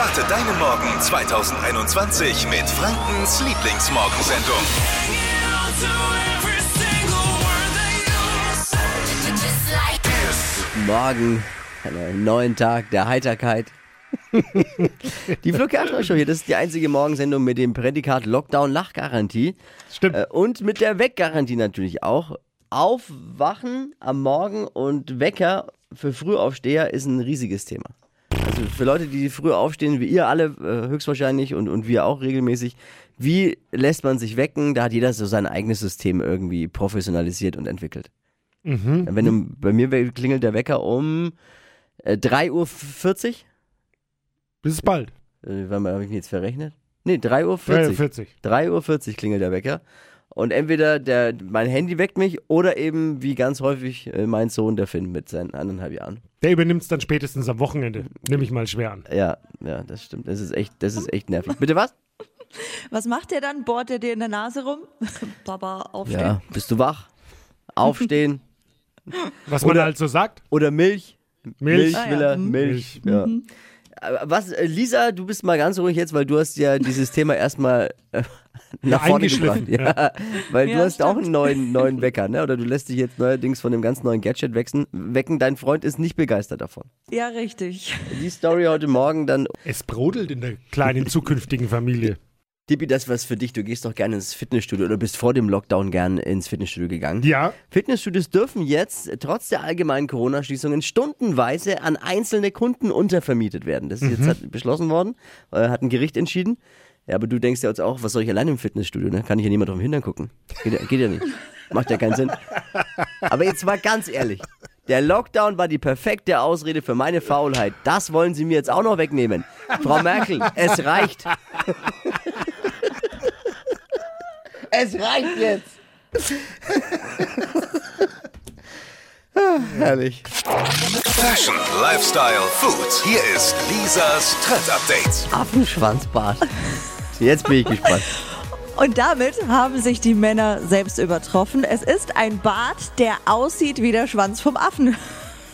Starte deinen Morgen 2021 mit Frankens Lieblingsmorgensendung. Guten Morgen, einen neuen Tag der Heiterkeit. die Flo Show hier, das ist die einzige Morgensendung mit dem Prädikat Lockdown Lachgarantie. Stimmt. Äh, Und mit der Weggarantie natürlich auch. Aufwachen am Morgen und Wecker für Frühaufsteher ist ein riesiges Thema. Für Leute, die früh aufstehen, wie ihr alle äh, höchstwahrscheinlich und, und wir auch regelmäßig, wie lässt man sich wecken? Da hat jeder so sein eigenes System irgendwie professionalisiert und entwickelt. Wenn du, bei mir klingelt der Wecker um äh, 3.40 Uhr. Bis bald. Äh, wann habe ich mich jetzt verrechnet? Nee, 3.40 Uhr. 43. 3.40 Uhr klingelt der Wecker. Und entweder der, mein Handy weckt mich oder eben, wie ganz häufig, äh, mein Sohn, der Finn, mit seinen anderthalb Jahren. Der übernimmt es dann spätestens am Wochenende. Nehme ich mal schwer an. Ja, ja, das stimmt. Das ist echt, das ist echt nervig. Bitte was? Was macht der dann? Bohrt er dir in der Nase rum? Papa, aufstehen. Ja, bist du wach? Aufstehen. Was man Oder- halt so sagt. Oder Milch. Milch. Ah, ja. will er. Mhm. Milch. Ja. Aber Was, äh, Lisa, du bist mal ganz ruhig jetzt, weil du hast ja dieses Thema erstmal äh, nach vorne gebracht. eingeschliffen, Ja, weil du Ja, hast auch stimmt. einen neuen, neuen Wecker, ne? Oder du lässt dich jetzt neuerdings von dem ganz neuen Gadget wechseln, wecken. Dein Freund ist nicht begeistert davon. Ja, richtig. Die Story heute Morgen dann, Es brodelt in der kleinen zukünftigen Familie. Tippi, das was für dich. Du gehst doch gerne ins Fitnessstudio oder bist vor dem Lockdown gern ins Fitnessstudio gegangen. Ja, Fitnessstudios dürfen jetzt trotz der allgemeinen Corona-Schließungen stundenweise an einzelne Kunden untervermietet werden. Das ist jetzt hat beschlossen worden, äh, hat ein Gericht entschieden. Ja, aber du denkst ja jetzt auch, was soll ich allein im Fitnessstudio? Ne? Kann ich ja niemand auf den Hintern gucken. Geht, ja- geht ja nicht. Macht ja keinen Sinn. Aber jetzt mal ganz ehrlich. Der Lockdown war die perfekte Ausrede für meine Faulheit. Das wollen Sie mir jetzt auch noch wegnehmen. Frau Merkel, es reicht. Es reicht jetzt. Ah, Herrlich. Fashion, Lifestyle, Food. Hier ist Lisas Trend Update. Affenschwanzbart. Jetzt bin ich gespannt. Und damit haben sich die Männer selbst übertroffen. Es ist ein Bart, der aussieht wie der Schwanz vom Affen.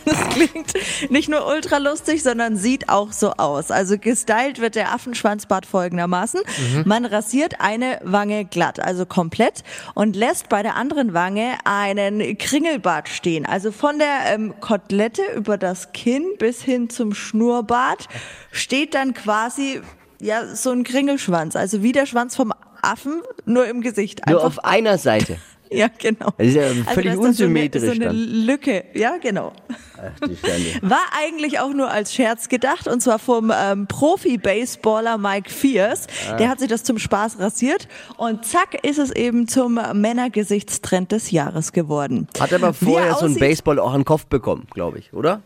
Das klingt nicht nur ultra lustig, sondern sieht auch so aus. Also gestylt wird der Affenschwanzbart folgendermaßen. Man rasiert eine Wange glatt, also komplett, und lässt bei der anderen Wange einen Kringelbart stehen. Also von der ähm, Kotelette über das Kinn bis hin zum Schnurrbart steht dann quasi ja so ein Kringelschwanz. Also wie der Schwanz vom Affen, nur im Gesicht. Nur Einfach auf einer Seite. Ja, genau. Das ist ja Also völlig dann unsymmetrisch So eine, so eine. Lücke, ja, genau. Ach, die Sterne. War eigentlich auch nur als Scherz gedacht und zwar vom ähm, Profi-Baseballer Mike Fierce. Ah. Der hat sich das zum Spaß rasiert und zack ist es eben zum Männergesichtstrend des Jahres geworden. Hat aber vorher er so ein aussieht- Baseball auch an den Kopf bekommen, glaube ich, oder?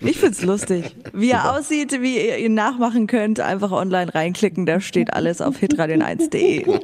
Ich find's lustig. Wie er aussieht, wie ihr ihn nachmachen könnt, einfach online reinklicken, da steht alles auf hitradion1.de.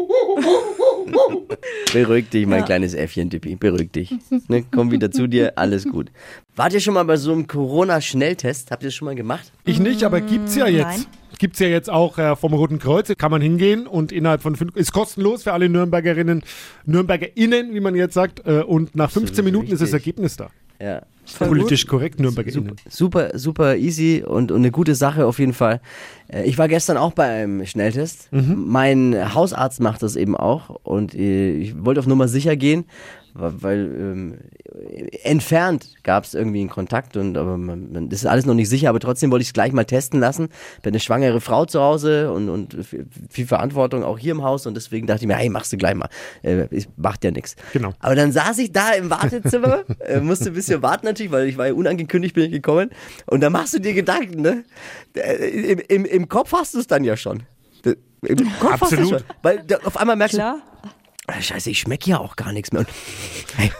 Beruhig dich, mein kleines Äffchen, Tippi. Beruhig dich. Ne, komm wieder zu dir, alles gut. Wart ihr schon mal bei so einem Corona-Schnelltest? Habt ihr das schon mal gemacht? ich nicht, aber gibt's ja jetzt. nein. Gibt's ja jetzt auch äh, vom Roten Kreuz. Kann man hingehen und innerhalb von fünf, ist kostenlos für alle Nürnbergerinnen, NürnbergerInnen, wie man jetzt sagt. Äh, und nach 15 Minuten ist das richtig. Ergebnis da. Ja. Politisch korrekt, NürnbergerInnen. Super, super easy und, und eine gute Sache auf jeden Fall. Äh, Ich war gestern auch bei einem Schnelltest. Mein Hausarzt macht das eben auch und äh, ich wollte auf Nummer sicher gehen, weil ähm, entfernt gab es irgendwie einen Kontakt und aber man, man, das ist alles noch nicht sicher, aber trotzdem wollte ich es gleich mal testen lassen. Bin eine schwangere Frau zu Hause und, und viel- Verantwortung auch hier im Haus und deswegen dachte ich mir, hey, machst du gleich mal. Äh, macht ja nichts. Genau. Aber dann saß ich da im Wartezimmer, äh, musste ein bisschen warten natürlich, weil ich war ja unangekündigt, bin ich gekommen. Und da machst du dir Gedanken, ne? Äh, Im, im, im Kopf hast du es dann ja schon. Im Kopf hast du Absolut. schon. Weil da, auf einmal merkst Klar. du, scheiße, ich schmecke ja auch gar nichts mehr. Und, hey,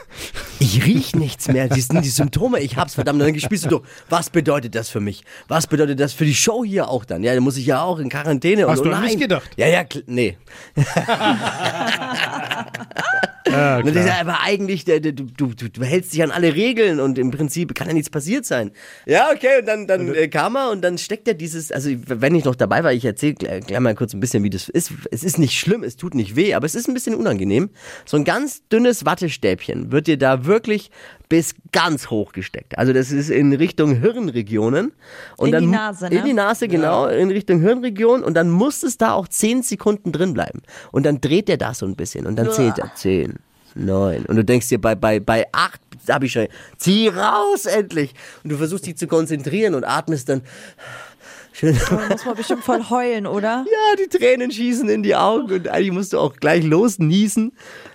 ich riech nichts mehr. Die, die Symptome, ich hab's, verdammt. Dann spielst du durch. Was bedeutet das für mich? Was bedeutet das für die Show hier auch dann? Ja, da muss ich ja auch in Quarantäne. Hast und, du oh nein. gedacht? Ja, ja, nee. Ja, das ist ja aber eigentlich, du, du, du du hältst dich an alle Regeln und im Prinzip kann ja nichts passiert sein. Ja, okay, und dann, dann äh, kam er und dann steckt er dieses, also wenn ich noch dabei war, ich erzähle gleich, gleich mal kurz ein bisschen, wie das ist. Es ist nicht schlimm, es tut nicht weh, aber es ist ein bisschen unangenehm. So ein ganz dünnes Wattestäbchen wird dir da wirklich bis ganz hoch gesteckt. Also das ist in Richtung Hirnregionen. Und In dann die Nase, ne? In die Nase, genau, in Richtung Hirnregion. Und dann muss es da auch zehn Sekunden drin bleiben. Und dann dreht er da so ein bisschen und dann zählt er zehn. Neun. Und du denkst dir, bei, bei, bei acht habe ich schon, zieh raus endlich. Und du versuchst dich zu konzentrieren und atmest dann schön. Da muss man bestimmt voll heulen, oder? Ja, die Tränen schießen in die Augen und eigentlich musst du auch gleich losniesen.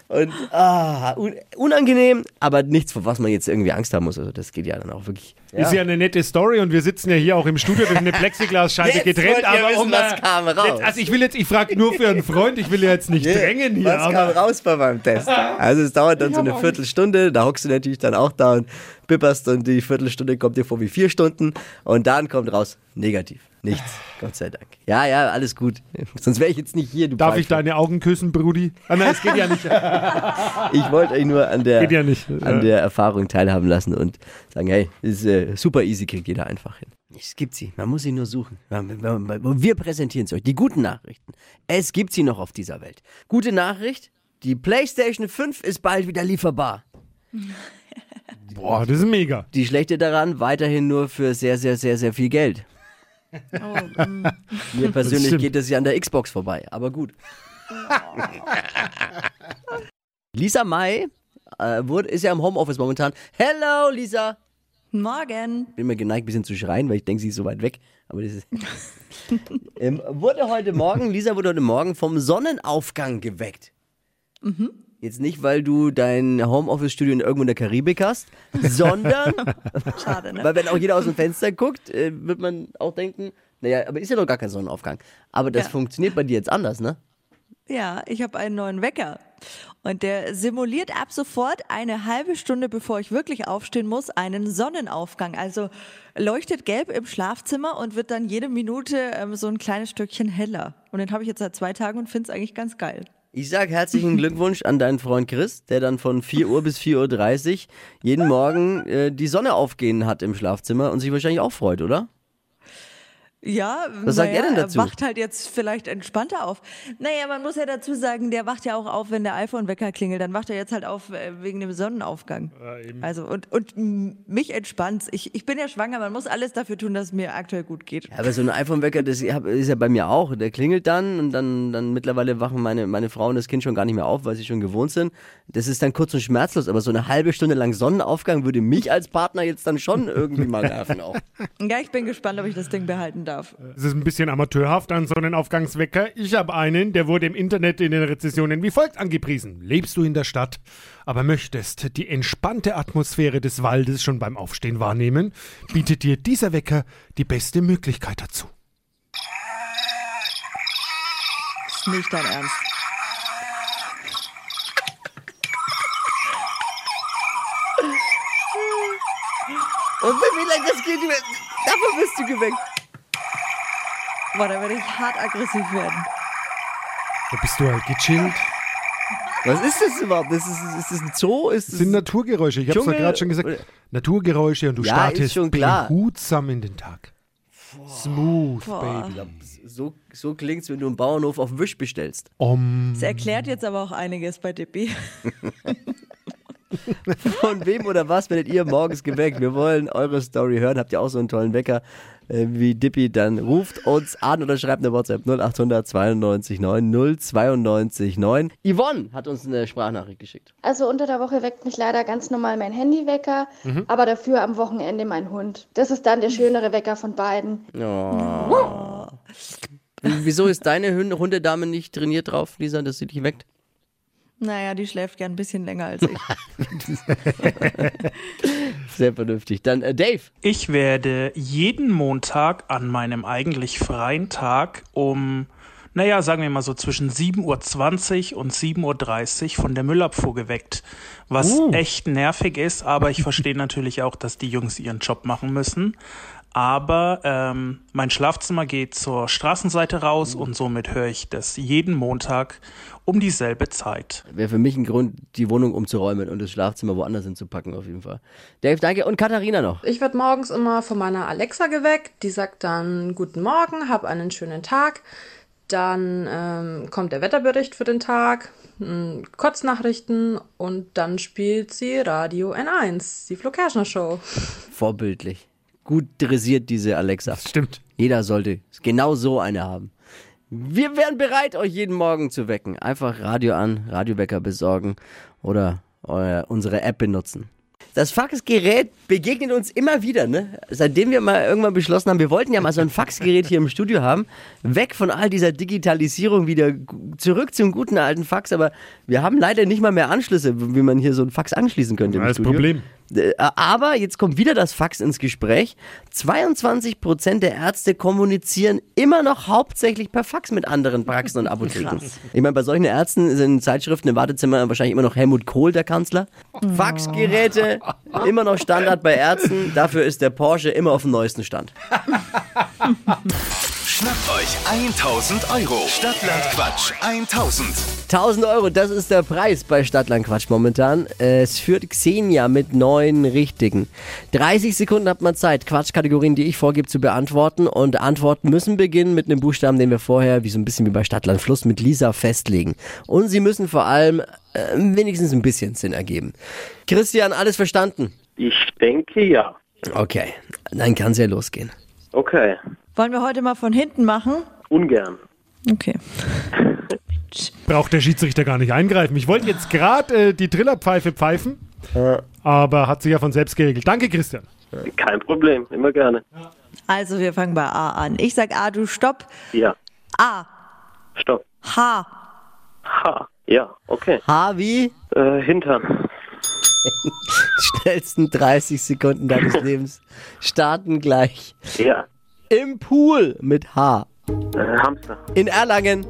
Und ah, un unangenehm, aber nichts, vor was man jetzt irgendwie Angst haben muss. Also das geht ja dann auch wirklich. Ist ja eine nette Story und wir sitzen ja hier auch im Studio durch eine Plexiglasscheibe getrennt. Aber wissen, um, was kam raus? Also ich will jetzt, ich frage nur für einen Freund, ich will ja jetzt nicht drängen hier. Was kam raus bei meinem Test? Also es dauert dann so eine Viertelstunde, da hockst du natürlich dann auch da und bipperst und die Viertelstunde kommt dir vor wie vier Stunden und dann kommt raus, negativ. Nichts, Gott sei Dank. Ja, ja, alles gut. Sonst wäre ich jetzt nicht hier, du darf ich Pfeife. deine Augen küssen, Brudi? Ah, nein, es geht ja nicht. Ich wollte euch nur an der, ja nicht. an Ja. der Erfahrung teilhaben lassen und sagen, hey, ist äh, super easy, kriegt jeder einfach hin. Es gibt sie, man muss sie nur suchen. Wir präsentieren es euch, die guten Nachrichten. Es gibt sie noch auf dieser Welt. Gute Nachricht, die PlayStation 5 ist bald wieder lieferbar. Boah, das ist mega. Die schlechte daran, weiterhin nur für sehr, sehr, sehr, sehr viel Geld. Oh, mm. Mir persönlich geht es ja an der Xbox vorbei, aber gut. Lisa May äh, wurde, ist ja im Homeoffice momentan. Hello, Lisa! Morgen. bin mir geneigt, ein bisschen zu schreien, weil ich denke, sie ist so weit weg. Aber das ist. ähm, wurde heute Morgen, Lisa wurde heute Morgen vom Sonnenaufgang geweckt. Jetzt nicht, weil du dein Homeoffice-Studio in irgendwo in der Karibik hast, sondern Schade, ne? weil wenn auch jeder aus dem Fenster guckt, äh, wird man auch denken, naja, aber ist ja doch gar kein Sonnenaufgang. Aber das Ja. funktioniert bei dir jetzt anders, ne? Ja, ich habe einen neuen Wecker. Und der simuliert ab sofort eine halbe Stunde, bevor ich wirklich aufstehen muss, einen Sonnenaufgang. Also leuchtet gelb im Schlafzimmer und wird dann jede Minute ähm, so ein kleines Stückchen heller. Und den habe ich jetzt seit zwei Tagen und finde es eigentlich ganz geil. Ich sag herzlichen Glückwunsch an deinen Freund Chris, der dann von 4 Uhr bis 4.30 Uhr jeden Morgen äh, die Sonne aufgehen hat im Schlafzimmer und sich wahrscheinlich auch freut, oder? Ja, Was sagt naja, er denn dazu? wacht halt jetzt vielleicht entspannter auf. Naja, man muss ja dazu sagen, der wacht ja auch auf, wenn der iPhone-Wecker klingelt. Dann wacht er jetzt halt auf äh, wegen dem Sonnenaufgang. Also, und, und mich entspannt's. Ich, ich bin ja schwanger, man muss alles dafür tun, dass es mir aktuell gut geht. Ja, aber so ein iPhone-Wecker, das ist ja bei mir auch. Der klingelt dann und dann, dann mittlerweile wachen meine, meine Frau und das Kind schon gar nicht mehr auf, weil sie schon gewohnt sind. Das ist dann kurz und schmerzlos, aber so eine halbe Stunde lang Sonnenaufgang würde mich als Partner jetzt dann schon irgendwie mal nerven auch. Ja, ich bin gespannt, ob ich das Ding behalten darf. Es ist ein bisschen amateurhaft an so einen Aufgangswecker. Ich habe einen, der wurde im Internet in den Rezessionen wie folgt angepriesen. Lebst du in der Stadt, aber möchtest die entspannte Atmosphäre des Waldes schon beim Aufstehen wahrnehmen, bietet dir dieser Wecker die beste Möglichkeit dazu. Ist nicht dein Ernst. Und wie lange das geht, dafür bist du geweckt. Boah, da werde ich hart aggressiv werden. Da bist du halt gechillt. Was ist das überhaupt? Das ist, ist das ein Zoo? Ist Das das sind Naturgeräusche. Ich habe es Dschungel- gerade schon gesagt. Naturgeräusche und du Ja, startest ist schon klar. behutsam in den Tag. Smooth, Baby. so, so klingt's, wenn du einen Bauernhof auf Wisch bestellst. Om. Das erklärt jetzt aber auch einiges bei Dippy. Von wem oder was werdet ihr morgens geweckt? Wir wollen eure Story hören. Habt ihr auch so einen tollen Wecker äh, wie Dippy? Dann ruft uns an oder schreibt eine WhatsApp 0800 92 9 092 9. Yvonne hat uns eine Sprachnachricht geschickt. Also unter der Woche weckt mich leider ganz normal mein Handywecker, Mhm. aber dafür am Wochenende mein Hund. Das ist dann der schönere Wecker von beiden. Oh. Wieso ist deine Hund- Hundedame nicht trainiert drauf, Lisa, dass sie dich weckt? Naja, die schläft gern ein bisschen länger als ich. Sehr vernünftig. Dann äh, Dave. Ich werde jeden Montag an meinem eigentlich freien Tag um, naja, sagen wir mal so zwischen 7.20 Uhr und 7.30 Uhr von der Müllabfuhr geweckt. Was echt nervig ist, aber ich verstehe natürlich auch, dass die Jungs ihren Job machen müssen. Aber ähm, mein Schlafzimmer geht zur Straßenseite raus und somit höre ich das jeden Montag um dieselbe Zeit. Wäre für mich ein Grund, die Wohnung umzuräumen und das Schlafzimmer woanders hinzupacken, auf jeden Fall. Dave, danke. Und Katharina noch. Ich werde morgens immer von meiner Alexa geweckt. Die sagt dann Guten Morgen, hab einen schönen Tag. Dann ähm, kommt der Wetterbericht für den Tag. mh, Kurznachrichten und dann spielt sie Radio N1, die Flo Kerschner Show. Vorbildlich. Gut dressiert diese Alexa. Stimmt. Jeder sollte genau so eine haben. Wir wären bereit, euch jeden Morgen zu wecken. Einfach Radio an, Radiowecker besorgen oder äh, unsere App benutzen. Das Faxgerät begegnet uns immer wieder, ne? Seitdem wir mal irgendwann beschlossen haben, wir wollten ja mal so ein Faxgerät hier im Studio haben. Weg von all dieser Digitalisierung wieder zurück zum guten alten Fax. Aber wir haben leider nicht mal mehr Anschlüsse, wie man hier so ein Fax anschließen könnte im Das Studio. Problem. Äh, Aber jetzt kommt wieder das Fax ins Gespräch. 22% der Ärzte kommunizieren immer noch hauptsächlich per Fax mit anderen Praxen und Apotheken. Ich meine, bei solchen Ärzten sind Zeitschriften im Wartezimmer wahrscheinlich immer noch Helmut Kohl der Kanzler. Faxgeräte immer noch Standard bei Ärzten. Dafür ist der Porsche immer auf dem neuesten Stand. Schnappt euch 1000 Euro. Stadtland Quatsch 1000. 1000 Euro, das ist der Preis bei Stadtland Quatsch momentan. Es führt Xenia mit neun Richtigen. 30 Sekunden hat man Zeit, Quatschkategorien, die ich vorgebe, zu beantworten. Und Antworten müssen beginnen mit einem Buchstaben, den wir vorher, wie so ein bisschen wie bei Stadtland Fluss, mit Lisa festlegen. Und sie müssen vor allem äh, wenigstens ein bisschen Sinn ergeben. Christian, alles verstanden? Ich denke ja. Okay, dann kann es ja losgehen. Okay. Wollen wir heute mal von hinten machen? Ungern. Okay. Braucht der Schiedsrichter gar nicht eingreifen. Ich wollte jetzt gerade äh, die Trillerpfeife pfeifen, aber hat sich ja von selbst geregelt. Danke, Christian. Kein Problem. Immer gerne. Also wir fangen bei A an. Ich sag A, du stopp. Ja. A, Stopp. H, Ha. Ja. Okay. H wie? Äh, Hintern. Schnellsten 30 Sekunden deines Lebens starten gleich. Ja. Im Pool mit H. Äh, Hamster. In Erlangen.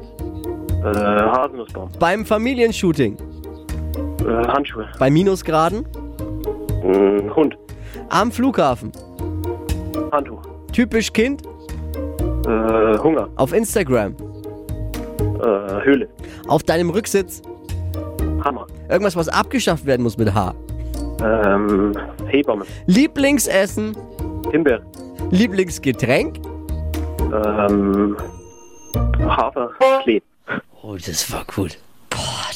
Äh, Haselnussbaum. Beim Familienshooting. Äh, Handschuhe. Bei Minusgraden. Äh, Hund. Am Flughafen. Handtuch. Typisch Kind. Äh, Hunger. Auf Instagram. Äh, Höhle. Auf deinem Rücksitz. Hammer. Irgendwas, was abgeschafft werden muss mit H. Ähm, Hebamme. Lieblingsessen. Himbeer. Lieblingsgetränk. Ähm, Haferklee. Oh, das war gut. Boah,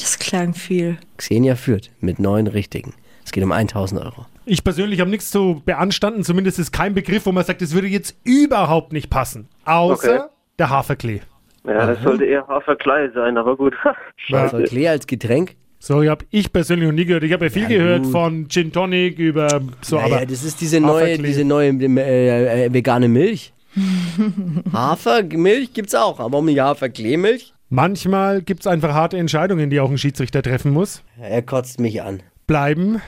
das klang viel. Xenia führt mit neun Richtigen. Es geht um 1000 Euro. Ich persönlich habe nichts zu beanstanden. Zumindest ist kein Begriff, wo man sagt, es würde jetzt überhaupt nicht passen. Außer Okay. der Haferklee. Ja, das sollte eher Haferklei sein, aber gut. Ja. Soll Klee als Getränk? So, habe ich persönlich noch nie gehört. Ich habe ja viel Ja, gehört gut. von Gin Tonic über so, naja, aber das ist diese neue, Haferklee. diese neue äh, äh, vegane Milch. Hafermilch gibt's auch, aber um die Haferkleemilch? Manchmal gibt es einfach harte Entscheidungen, die auch ein Schiedsrichter treffen muss. Er kotzt mich an. Bleiben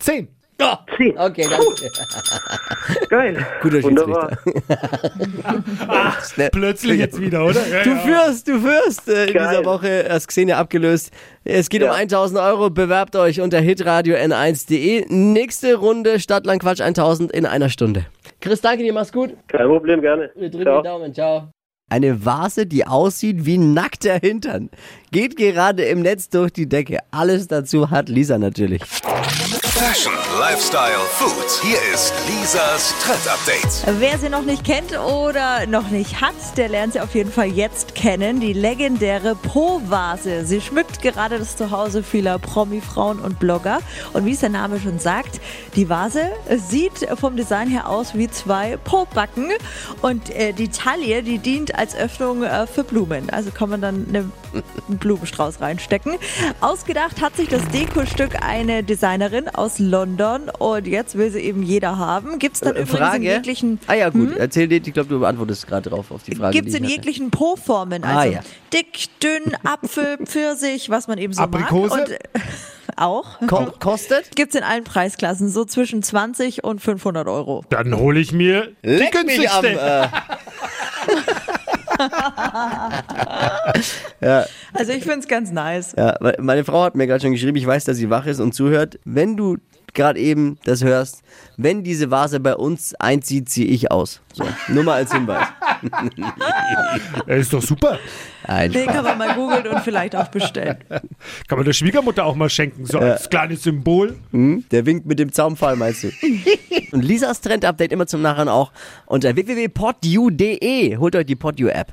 10. Ja, Zehn. okay, danke. Geil. Guter. Schiedsrichter. Schnell. Plötzlich jetzt wieder, oder? Ja, Du führst, du führst. Äh, in Geil. dieser Woche hast Xenia abgelöst. Es geht um Ja. 1000 Euro. Bewerbt euch unter hitradio n1.de. Nächste Runde Stadtland Quatsch 1000 in einer Stunde. Chris, danke dir, mach's gut. Kein Problem, gerne. Wir drücken Ciao. die Daumen, ciao. Eine Vase, die aussieht wie nackter Hintern. Geht gerade im Netz durch die Decke. Alles dazu hat Lisa natürlich. Fashion, Lifestyle, Food. Hier ist Lisas Trend Update. Wer sie noch nicht kennt oder noch nicht hat, der lernt sie auf jeden Fall jetzt kennen. Die legendäre Po-Vase. Sie schmückt gerade das Zuhause vieler Promi-Frauen und Blogger. Und wie es der Name schon sagt, die Vase sieht vom Design her aus wie zwei Po-Backen. Und äh, die Taille, die dient als Öffnung äh, für Blumen. Also kann man dann eine, einen Blumenstrauß reinstecken. Ausgedacht hat sich das Dekostück eine Designerin aus London. Und jetzt will sie eben jeder haben. Gibt es dann Äh, übrigens in Frage. jeglichen... Ah ja, gut. Erzähl dir, ich glaube, du beantwortest gerade drauf auf die Frage. Gibt es die in jeglichen Po-Formen. Ah, Also ja. dick, dünn, Apfel, Pfirsich, was man eben so Aprikose? mag. Und, äh, auch. Ko kostet? Gibt es in allen Preisklassen, so zwischen 20 und 500 Euro. Dann hole ich mir die Leck mich am, günstigste. äh, Also ich finde es ganz nice. ja, meine Frau hat mir gerade schon geschrieben, ich weiß, dass sie wach ist und zuhört. Wenn du gerade eben das hörst, wenn diese Vase bei uns einzieht, ziehe ich aus. So, nur mal als Hinweis. Ist doch super. Ein Den Spaß. kann man mal googeln und vielleicht auch bestellen. Kann man der Schwiegermutter auch mal schenken. So als kleines Symbol. Hm? Der winkt mit dem Zaunpfahl, meinst du? und Lisas Trend-Update immer zum Nachhinein auch unter www.podu.de. Holt euch die PodU-App.